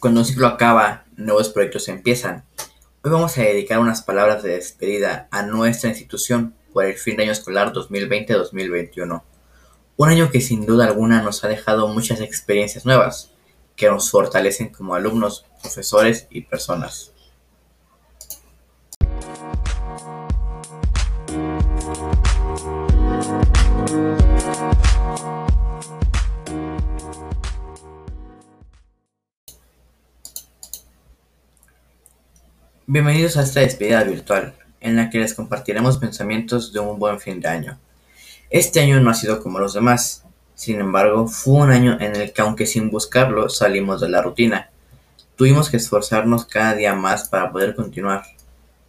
Cuando un ciclo acaba, nuevos proyectos empiezan. Hoy vamos a dedicar unas palabras de despedida a nuestra institución por el fin de año escolar 2020-2021. Un año que sin duda alguna nos ha dejado muchas experiencias nuevas, que nos fortalecen como alumnos, profesores y personas. Bienvenidos a esta despedida virtual, en la que les compartiremos pensamientos de un buen fin de año. Este año no ha sido como los demás, sin embargo, fue un año en el que aunque sin buscarlo salimos de la rutina. Tuvimos que esforzarnos cada día más para poder continuar.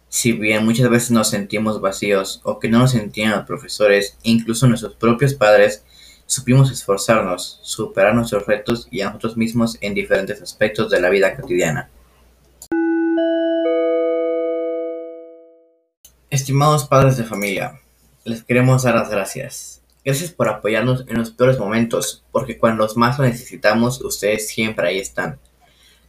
Si bien muchas veces nos sentimos vacíos o que no nos sentían los profesores, incluso nuestros propios padres, supimos esforzarnos, superar nuestros retos y a nosotros mismos en diferentes aspectos de la vida cotidiana. Estimados padres de familia, les queremos dar las gracias. Gracias por apoyarnos en los peores momentos, porque cuando más lo necesitamos, ustedes siempre ahí están.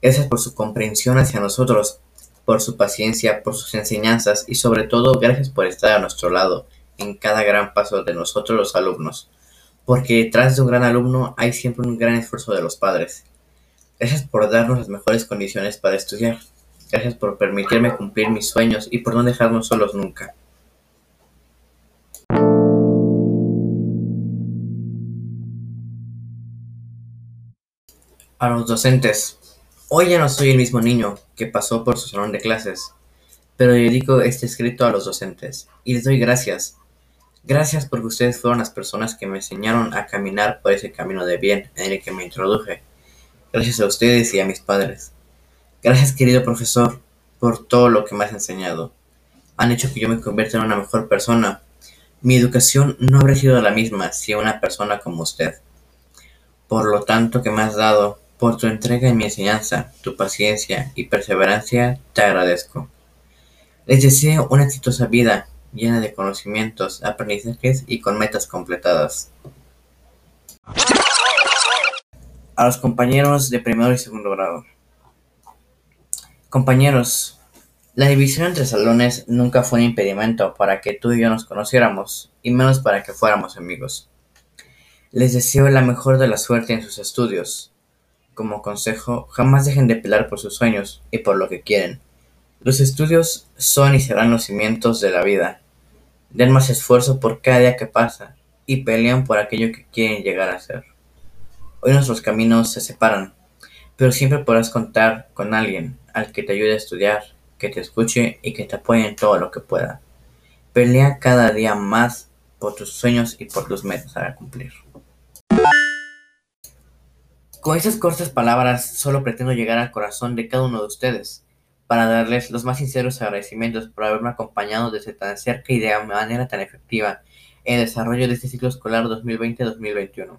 Gracias por su comprensión hacia nosotros, por su paciencia, por sus enseñanzas y sobre todo gracias por estar a nuestro lado en cada gran paso de nosotros los alumnos, porque detrás de un gran alumno hay siempre un gran esfuerzo de los padres. Gracias por darnos las mejores condiciones para estudiar. Gracias por permitirme cumplir mis sueños y por no dejarnos solos nunca. A los docentes. Hoy ya no soy el mismo niño que pasó por su salón de clases, pero dedico este escrito a los docentes y les doy gracias. Gracias porque ustedes fueron las personas que me enseñaron a caminar por ese camino de bien en el que me introduje. Gracias a ustedes y a mis padres. Gracias querido profesor por todo lo que me has enseñado. Han hecho que yo me convierta en una mejor persona. Mi educación no habría sido la misma si una persona como usted. Por lo tanto que me has dado, por tu entrega en mi enseñanza, tu paciencia y perseverancia, te agradezco. Les deseo una exitosa vida llena de conocimientos, aprendizajes y con metas completadas. A los compañeros de primero y segundo grado. Compañeros, la división entre salones nunca fue un impedimento para que tú y yo nos conociéramos, y menos para que fuéramos amigos. Les deseo la mejor de la suerte en sus estudios. Como consejo, jamás dejen de pelear por sus sueños y por lo que quieren. Los estudios son y serán los cimientos de la vida. Den más esfuerzo por cada día que pasa y pelean por aquello que quieren llegar a ser. Hoy nuestros caminos se separan, pero siempre podrás contar con alguien al que te ayude a estudiar, que te escuche y que te apoye en todo lo que pueda. Pelea cada día más por tus sueños y por tus metas a cumplir. Con estas cortas palabras solo pretendo llegar al corazón de cada uno de ustedes para darles los más sinceros agradecimientos por haberme acompañado desde tan cerca y de manera tan efectiva en el desarrollo de este ciclo escolar 2020-2021.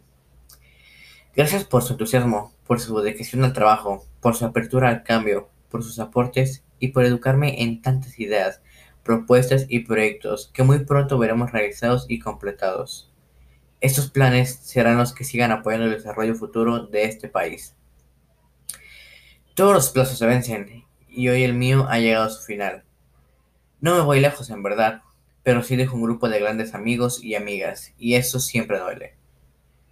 Gracias por su entusiasmo, por su dedicación al trabajo, por su apertura al cambio, por sus aportes y por educarme en tantas ideas, propuestas y proyectos que muy pronto veremos realizados y completados. Estos planes serán los que sigan apoyando el desarrollo futuro de este país. Todos los plazos se vencen y hoy el mío ha llegado a su final. No me voy lejos en verdad, pero sí dejo un grupo de grandes amigos y amigas y eso siempre duele.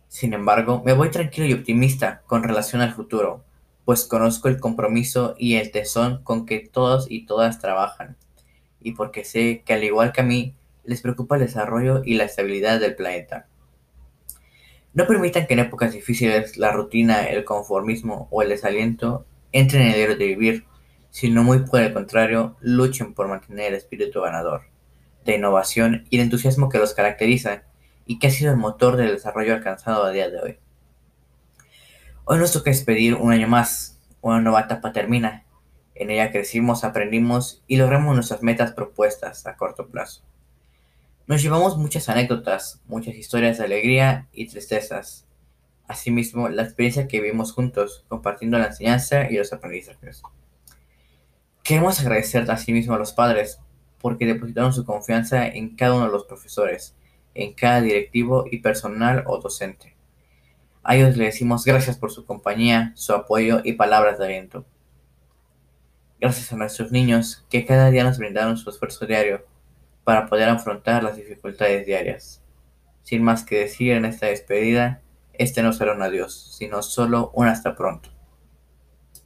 Sin embargo, me voy tranquilo y optimista con relación al futuro, pues conozco el compromiso y el tesón con que todos y todas trabajan, y porque sé que al igual que a mí, les preocupa el desarrollo y la estabilidad del planeta. No permitan que en épocas difíciles la rutina, el conformismo o el desaliento entren en el diario de vivir, sino muy por el contrario, luchen por mantener el espíritu ganador, de innovación y de entusiasmo que los caracteriza y que ha sido el motor del desarrollo alcanzado a día de hoy. Hoy nos toca despedir un año más, una nueva etapa termina. En ella crecimos, aprendimos y logramos nuestras metas propuestas a corto plazo. Nos llevamos muchas anécdotas, muchas historias de alegría y tristezas. Asimismo, la experiencia que vivimos juntos, compartiendo la enseñanza y los aprendizajes. Queremos agradecer asimismo a los padres porque depositaron su confianza en cada uno de los profesores, en cada directivo y personal o docente A ellos les decimos gracias por su compañía, su apoyo y palabras de aliento. Gracias a nuestros niños que cada día nos brindaron su esfuerzo diario para poder afrontar las dificultades diarias. Sin más que decir en esta despedida, este no será un adiós, sino solo un hasta pronto.